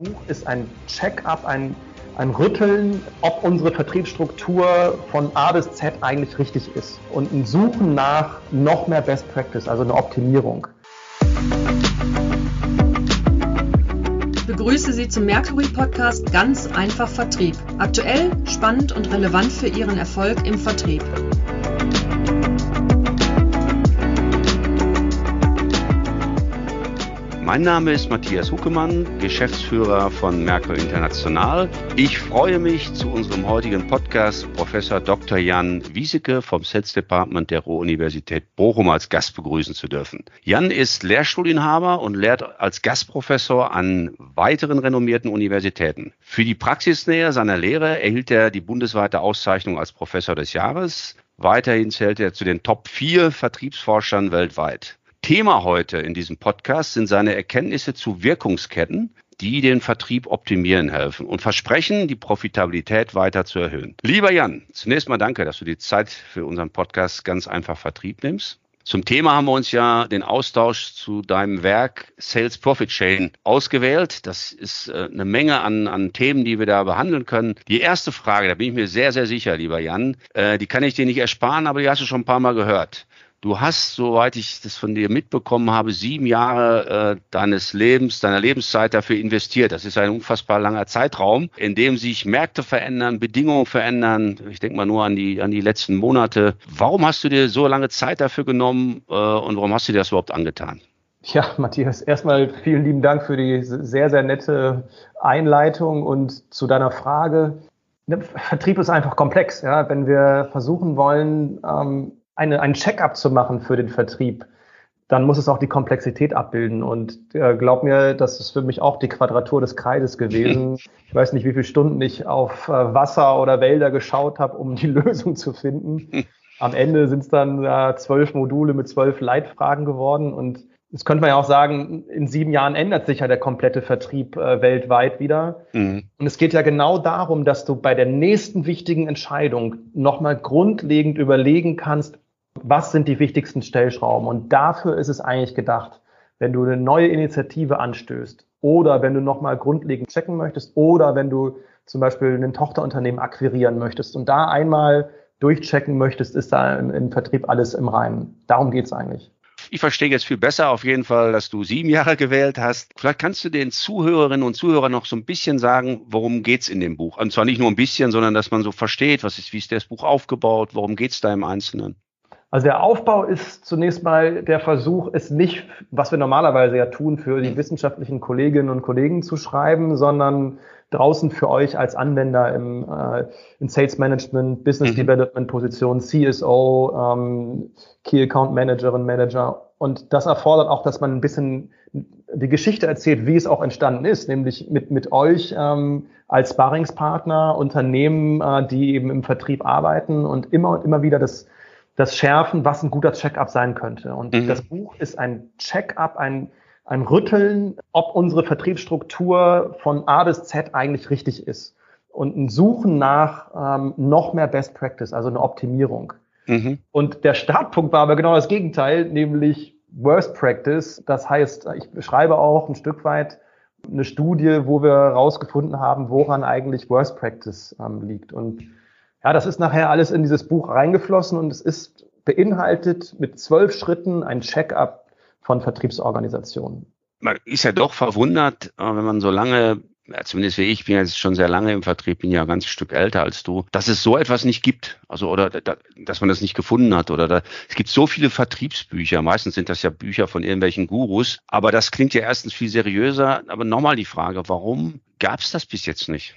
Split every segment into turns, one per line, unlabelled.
Buch ist ein Check-up, ein, ein Rütteln, ob unsere Vertriebsstruktur von A bis Z eigentlich richtig ist und ein Suchen nach noch mehr Best Practice, also eine Optimierung.
Ich begrüße Sie zum Mercury Podcast Ganz einfach Vertrieb. Aktuell, spannend und relevant für Ihren Erfolg im Vertrieb.
Mein Name ist Matthias Huckemann, Geschäftsführer von Merkur International. Ich freue mich, zu unserem heutigen Podcast Professor Dr. Jan Wieseke vom Sales Department der Ruhr-Universität Bochum als Gast begrüßen zu dürfen. Jan ist Lehrstuhlinhaber und lehrt als Gastprofessor an weiteren renommierten Universitäten. Für die Praxisnähe seiner Lehre erhielt er die bundesweite Auszeichnung als Professor des Jahres. Weiterhin zählt er zu den Top 4 Vertriebsforschern weltweit. Thema heute in diesem Podcast sind seine Erkenntnisse zu Wirkungsketten, die den Vertrieb optimieren helfen und versprechen, die Profitabilität weiter zu erhöhen. Lieber Jan, zunächst mal danke, dass du die Zeit für unseren Podcast ganz einfach Vertrieb nimmst. Zum Thema haben wir uns ja den Austausch zu deinem Werk Sales Profit Chain ausgewählt. Das ist äh, eine Menge an, an Themen, die wir da behandeln können. Die erste Frage, da bin ich mir sehr, sehr sicher, lieber Jan, äh, die kann ich dir nicht ersparen, aber die hast du schon ein paar Mal gehört. Du hast, soweit ich das von dir mitbekommen habe, sieben Jahre äh, deines Lebens, deiner Lebenszeit dafür investiert. Das ist ein unfassbar langer Zeitraum, in dem sich Märkte verändern, Bedingungen verändern. Ich denke mal nur an die, an die letzten Monate. Warum hast du dir so lange Zeit dafür genommen äh, und warum hast du dir das überhaupt angetan?
Ja, Matthias, erstmal vielen lieben Dank für die sehr, sehr nette Einleitung und zu deiner Frage. Der Vertrieb ist einfach komplex. Ja? Wenn wir versuchen wollen, ähm, eine, ein Check-up zu machen für den Vertrieb, dann muss es auch die Komplexität abbilden. Und äh, glaub mir, das ist für mich auch die Quadratur des Kreides gewesen. Ich weiß nicht, wie viele Stunden ich auf äh, Wasser oder Wälder geschaut habe, um die Lösung zu finden. Am Ende sind es dann äh, zwölf Module mit zwölf Leitfragen geworden. Und das könnte man ja auch sagen, in sieben Jahren ändert sich ja der komplette Vertrieb äh, weltweit wieder. Mhm. Und es geht ja genau darum, dass du bei der nächsten wichtigen Entscheidung nochmal grundlegend überlegen kannst, was sind die wichtigsten Stellschrauben? Und dafür ist es eigentlich gedacht, wenn du eine neue Initiative anstößt oder wenn du nochmal grundlegend checken möchtest oder wenn du zum Beispiel ein Tochterunternehmen akquirieren möchtest und da einmal durchchecken möchtest, ist da im, im Vertrieb alles im Reinen. Darum geht's eigentlich.
Ich verstehe jetzt viel besser auf jeden Fall, dass du sieben Jahre gewählt hast. Vielleicht kannst du den Zuhörerinnen und Zuhörern noch so ein bisschen sagen, worum geht's in dem Buch? Und zwar nicht nur ein bisschen, sondern dass man so versteht, was ist, wie ist das Buch aufgebaut, worum geht's da im Einzelnen?
Also der Aufbau ist zunächst mal der Versuch, es nicht, was wir normalerweise ja tun, für die wissenschaftlichen Kolleginnen und Kollegen zu schreiben, sondern draußen für euch als Anwender im, äh, in Sales Management, Business mhm. Development Position, CSO, ähm, Key Account Managerin, Manager. Und das erfordert auch, dass man ein bisschen die Geschichte erzählt, wie es auch entstanden ist, nämlich mit, mit euch ähm, als Sparringspartner, Unternehmen, äh, die eben im Vertrieb arbeiten und immer und immer wieder das das schärfen, was ein guter Check-up sein könnte. Und mhm. das Buch ist ein Check-up, ein, ein Rütteln, ob unsere Vertriebsstruktur von A bis Z eigentlich richtig ist. Und ein Suchen nach ähm, noch mehr Best Practice, also eine Optimierung. Mhm. Und der Startpunkt war aber genau das Gegenteil, nämlich Worst Practice. Das heißt, ich beschreibe auch ein Stück weit eine Studie, wo wir herausgefunden haben, woran eigentlich Worst Practice ähm, liegt. Und ja, das ist nachher alles in dieses Buch reingeflossen und es ist beinhaltet mit zwölf Schritten ein Check-up von Vertriebsorganisationen.
Man ist ja doch verwundert, äh, wenn man so lange zumindest wie ich, bin jetzt schon sehr lange im Vertrieb, bin ja ein ganzes Stück älter als du, dass es so etwas nicht gibt. Also, oder da, dass man das nicht gefunden hat. Oder da, es gibt so viele Vertriebsbücher. Meistens sind das ja Bücher von irgendwelchen Gurus. Aber das klingt ja erstens viel seriöser. Aber nochmal die Frage, warum gab es das bis jetzt nicht?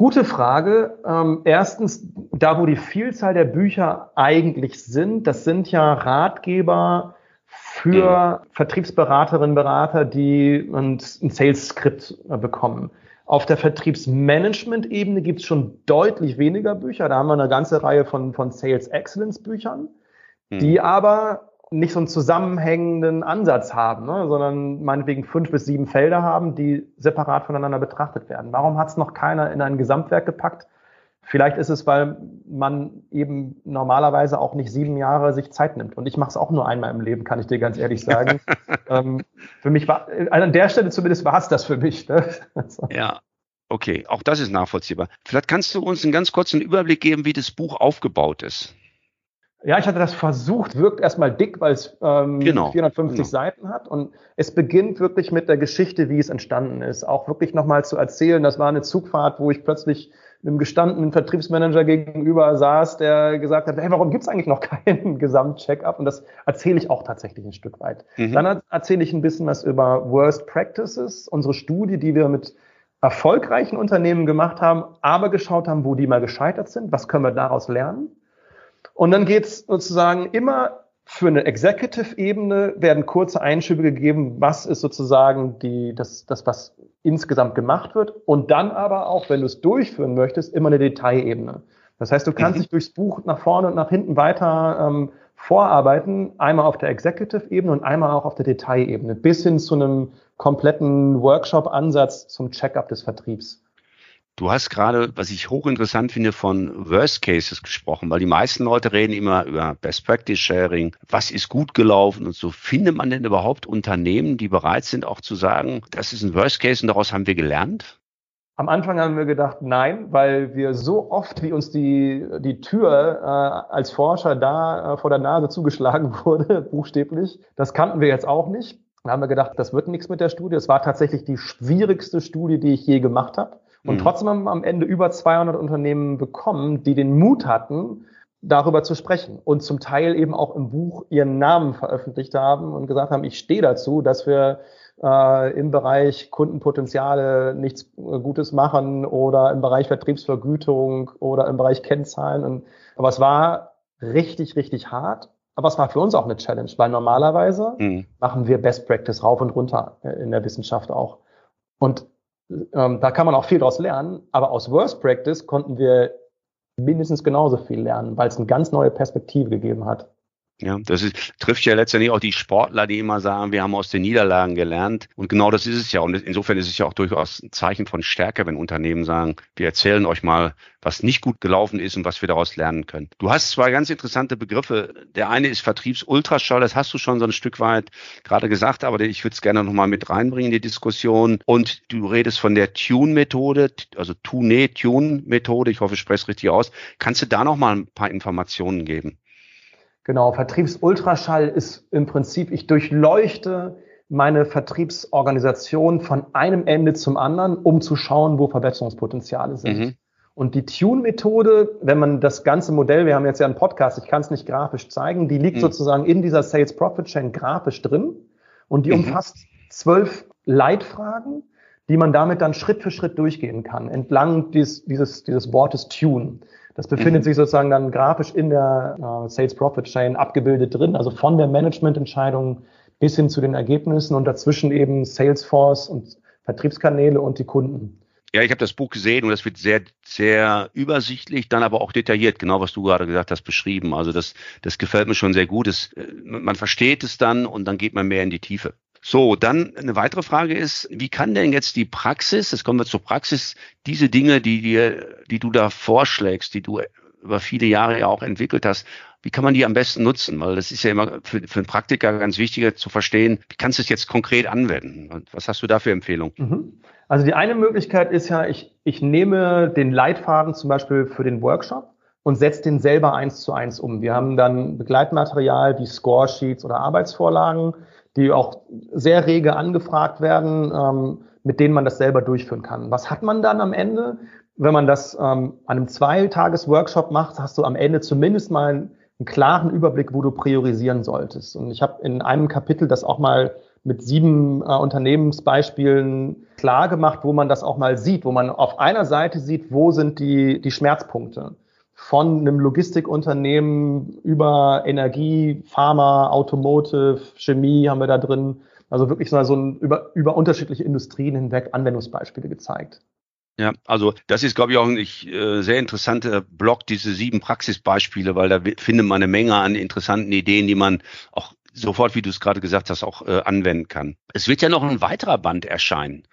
Gute Frage. Ähm, erstens, da wo die Vielzahl der Bücher eigentlich sind, das sind ja Ratgeber für mhm. Vertriebsberaterinnen, Berater, die ein, ein Sales-Skript äh, bekommen. Auf der Vertriebsmanagement-Ebene gibt es schon deutlich weniger Bücher. Da haben wir eine ganze Reihe von, von Sales Excellence-Büchern, mhm. die aber nicht so einen zusammenhängenden Ansatz haben, ne, sondern meinetwegen fünf bis sieben Felder haben, die separat voneinander betrachtet werden. Warum hat es noch keiner in ein Gesamtwerk gepackt? Vielleicht ist es, weil man eben normalerweise auch nicht sieben Jahre sich Zeit nimmt. Und ich mache es auch nur einmal im Leben, kann ich dir ganz ehrlich sagen. ähm, für mich war, an der Stelle zumindest war es das für mich. Ne?
Also. Ja, okay, auch das ist nachvollziehbar. Vielleicht kannst du uns einen ganz kurzen Überblick geben, wie das Buch aufgebaut ist.
Ja, ich hatte das versucht, wirkt erstmal dick, weil es ähm, genau, 450 genau. Seiten hat. Und es beginnt wirklich mit der Geschichte, wie es entstanden ist. Auch wirklich nochmal zu erzählen, das war eine Zugfahrt, wo ich plötzlich einem gestandenen Vertriebsmanager gegenüber saß, der gesagt hat, hey, warum gibt's eigentlich noch keinen Gesamtcheck-up? Und das erzähle ich auch tatsächlich ein Stück weit. Mhm. Dann erzähle ich ein bisschen was über Worst Practices, unsere Studie, die wir mit erfolgreichen Unternehmen gemacht haben, aber geschaut haben, wo die mal gescheitert sind, was können wir daraus lernen. Und dann geht's sozusagen immer für eine Executive-Ebene werden kurze Einschübe gegeben, was ist sozusagen die, das, das, was insgesamt gemacht wird. Und dann aber auch, wenn du es durchführen möchtest, immer eine Detailebene. Das heißt, du kannst mhm. dich durchs Buch nach vorne und nach hinten weiter ähm, vorarbeiten, einmal auf der Executive-Ebene und einmal auch auf der Detailebene, bis hin zu einem kompletten Workshop-Ansatz zum Check-up des Vertriebs.
Du hast gerade, was ich hochinteressant finde, von Worst Cases gesprochen, weil die meisten Leute reden immer über Best Practice Sharing. Was ist gut gelaufen und so? Findet man denn überhaupt Unternehmen, die bereit sind, auch zu sagen, das ist ein Worst Case und daraus haben wir gelernt?
Am Anfang haben wir gedacht, nein, weil wir so oft, wie uns die, die Tür äh, als Forscher da äh, vor der Nase zugeschlagen wurde, buchstäblich, das kannten wir jetzt auch nicht. Da haben wir gedacht, das wird nichts mit der Studie. Es war tatsächlich die schwierigste Studie, die ich je gemacht habe. Und mhm. trotzdem haben wir am Ende über 200 Unternehmen bekommen, die den Mut hatten, darüber zu sprechen und zum Teil eben auch im Buch ihren Namen veröffentlicht haben und gesagt haben, ich stehe dazu, dass wir äh, im Bereich Kundenpotenziale nichts äh, Gutes machen oder im Bereich Vertriebsvergütung oder im Bereich Kennzahlen. Und, aber es war richtig, richtig hart. Aber es war für uns auch eine Challenge, weil normalerweise mhm. machen wir Best Practice rauf und runter äh, in der Wissenschaft auch. Und ähm, da kann man auch viel daraus lernen, aber aus Worst Practice konnten wir mindestens genauso viel lernen, weil es eine ganz neue Perspektive gegeben hat.
Ja, das ist, trifft ja letztendlich auch die Sportler, die immer sagen, wir haben aus den Niederlagen gelernt. Und genau das ist es ja. Und insofern ist es ja auch durchaus ein Zeichen von Stärke, wenn Unternehmen sagen, wir erzählen euch mal, was nicht gut gelaufen ist und was wir daraus lernen können. Du hast zwei ganz interessante Begriffe. Der eine ist Vertriebsultraschall, das hast du schon so ein Stück weit gerade gesagt, aber ich würde es gerne nochmal mit reinbringen in die Diskussion. Und du redest von der Tune-Methode, also Tune-Tune-Methode, ich hoffe, ich spreche es richtig aus. Kannst du da nochmal ein paar Informationen geben?
Genau, Vertriebsultraschall ist im Prinzip, ich durchleuchte meine Vertriebsorganisation von einem Ende zum anderen, um zu schauen, wo Verbesserungspotenziale sind. Mhm. Und die Tune-Methode, wenn man das ganze Modell, wir haben jetzt ja einen Podcast, ich kann es nicht grafisch zeigen, die liegt mhm. sozusagen in dieser Sales Profit Chain grafisch drin und die mhm. umfasst zwölf Leitfragen, die man damit dann Schritt für Schritt durchgehen kann, entlang dieses, dieses, dieses Wortes Tune. Das befindet mhm. sich sozusagen dann grafisch in der äh, Sales Profit Chain abgebildet drin, also von der Managemententscheidung bis hin zu den Ergebnissen und dazwischen eben Salesforce und Vertriebskanäle und die Kunden.
Ja, ich habe das Buch gesehen und das wird sehr, sehr übersichtlich, dann aber auch detailliert, genau was du gerade gesagt hast, beschrieben. Also das, das gefällt mir schon sehr gut. Das, äh, man versteht es dann und dann geht man mehr in die Tiefe. So, dann eine weitere Frage ist, wie kann denn jetzt die Praxis, jetzt kommen wir zur Praxis, diese Dinge, die dir, die du da vorschlägst, die du über viele Jahre ja auch entwickelt hast, wie kann man die am besten nutzen? Weil das ist ja immer für, für einen Praktiker ganz wichtig zu verstehen, wie kannst du es jetzt konkret anwenden? Was hast du da für Empfehlungen? Mhm.
Also die eine Möglichkeit ist ja, ich, ich nehme den Leitfaden zum Beispiel für den Workshop und setze den selber eins zu eins um. Wir haben dann Begleitmaterial wie Scoresheets oder Arbeitsvorlagen, die auch sehr rege angefragt werden, ähm, mit denen man das selber durchführen kann. Was hat man dann am Ende? Wenn man das ähm, an einem Zweitages-Workshop macht, hast du am Ende zumindest mal einen, einen klaren Überblick, wo du priorisieren solltest. Und ich habe in einem Kapitel das auch mal mit sieben äh, Unternehmensbeispielen klar gemacht, wo man das auch mal sieht, wo man auf einer Seite sieht, wo sind die, die Schmerzpunkte von einem Logistikunternehmen über Energie, Pharma, Automotive, Chemie haben wir da drin. Also wirklich so ein, über, über unterschiedliche Industrien hinweg Anwendungsbeispiele gezeigt.
Ja, also das ist, glaube ich, auch ein äh, sehr interessanter Blog, diese sieben Praxisbeispiele, weil da findet man eine Menge an interessanten Ideen, die man auch sofort, wie du es gerade gesagt hast, auch äh, anwenden kann. Es wird ja noch ein weiterer Band erscheinen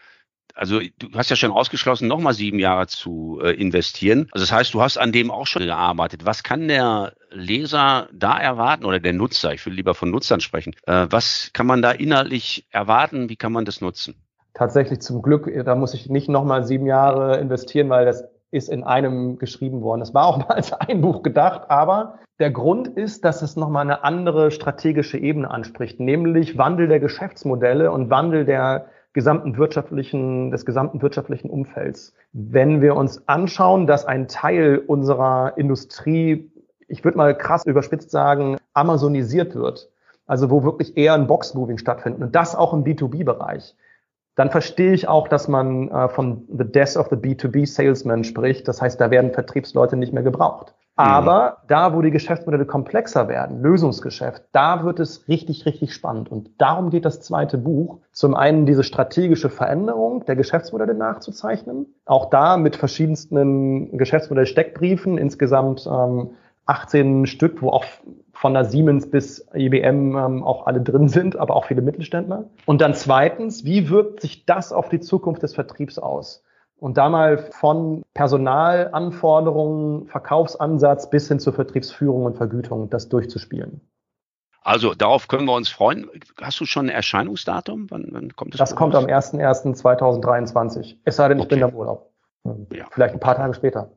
Also du hast ja schon ausgeschlossen, nochmal sieben Jahre zu äh, investieren. Also das heißt, du hast an dem auch schon gearbeitet. Was kann der Leser da erwarten oder der Nutzer? Ich will lieber von Nutzern sprechen. Äh, was kann man da inhaltlich erwarten? Wie kann man das nutzen?
Tatsächlich zum Glück, da muss ich nicht nochmal sieben Jahre investieren, weil das ist in einem geschrieben worden. Es war auch mal als ein Buch gedacht, aber der Grund ist, dass es nochmal eine andere strategische Ebene anspricht, nämlich Wandel der Geschäftsmodelle und Wandel der gesamten wirtschaftlichen, des gesamten wirtschaftlichen Umfelds. Wenn wir uns anschauen, dass ein Teil unserer Industrie, ich würde mal krass überspitzt sagen, amazonisiert wird, also wo wirklich eher ein Boxmoving stattfindet und das auch im B2B-Bereich, dann verstehe ich auch, dass man äh, von the death of the B2B Salesman spricht. Das heißt, da werden Vertriebsleute nicht mehr gebraucht. Mhm. Aber da, wo die Geschäftsmodelle komplexer werden, Lösungsgeschäft, da wird es richtig, richtig spannend. Und darum geht das zweite Buch. Zum einen diese strategische Veränderung der Geschäftsmodelle nachzuzeichnen. Auch da mit verschiedensten Geschäftsmodell-Steckbriefen, insgesamt ähm, 18 Stück, wo auch von der Siemens bis IBM ähm, auch alle drin sind, aber auch viele Mittelständler. Und dann zweitens, wie wirkt sich das auf die Zukunft des Vertriebs aus? Und da mal von Personalanforderungen, Verkaufsansatz bis hin zur Vertriebsführung und Vergütung das durchzuspielen.
Also darauf können wir uns freuen. Hast du schon ein Erscheinungsdatum?
Wann, wann kommt das? Das kommt am 01.01.2023. Es sei denn, ich okay. bin im Urlaub. Ja. Vielleicht ein paar Tage später.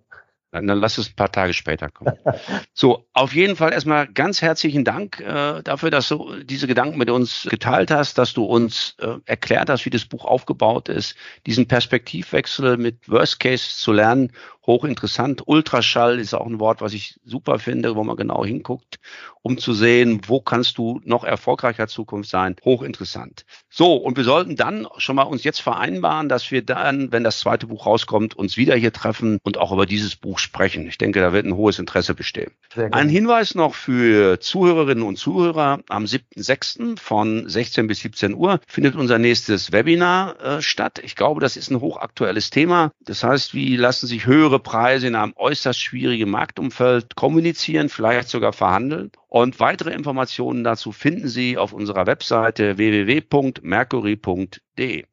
Dann, dann lass es ein paar Tage später kommen. so, auf jeden Fall erstmal ganz herzlichen Dank äh, dafür, dass du diese Gedanken mit uns geteilt hast, dass du uns äh, erklärt hast, wie das Buch aufgebaut ist, diesen Perspektivwechsel mit Worst Case zu lernen hochinteressant. Ultraschall ist auch ein Wort, was ich super finde, wo man genau hinguckt, um zu sehen, wo kannst du noch erfolgreicher Zukunft sein. Hochinteressant. So, und wir sollten dann schon mal uns jetzt vereinbaren, dass wir dann, wenn das zweite Buch rauskommt, uns wieder hier treffen und auch über dieses Buch sprechen. Ich denke, da wird ein hohes Interesse bestehen. Ein Hinweis noch für Zuhörerinnen und Zuhörer. Am 7.6. von 16 bis 17 Uhr findet unser nächstes Webinar äh, statt. Ich glaube, das ist ein hochaktuelles Thema. Das heißt, wie lassen sich höhere Preise in einem äußerst schwierigen Marktumfeld kommunizieren, vielleicht sogar verhandeln. Und weitere Informationen dazu finden Sie auf unserer Webseite www.mercury.de.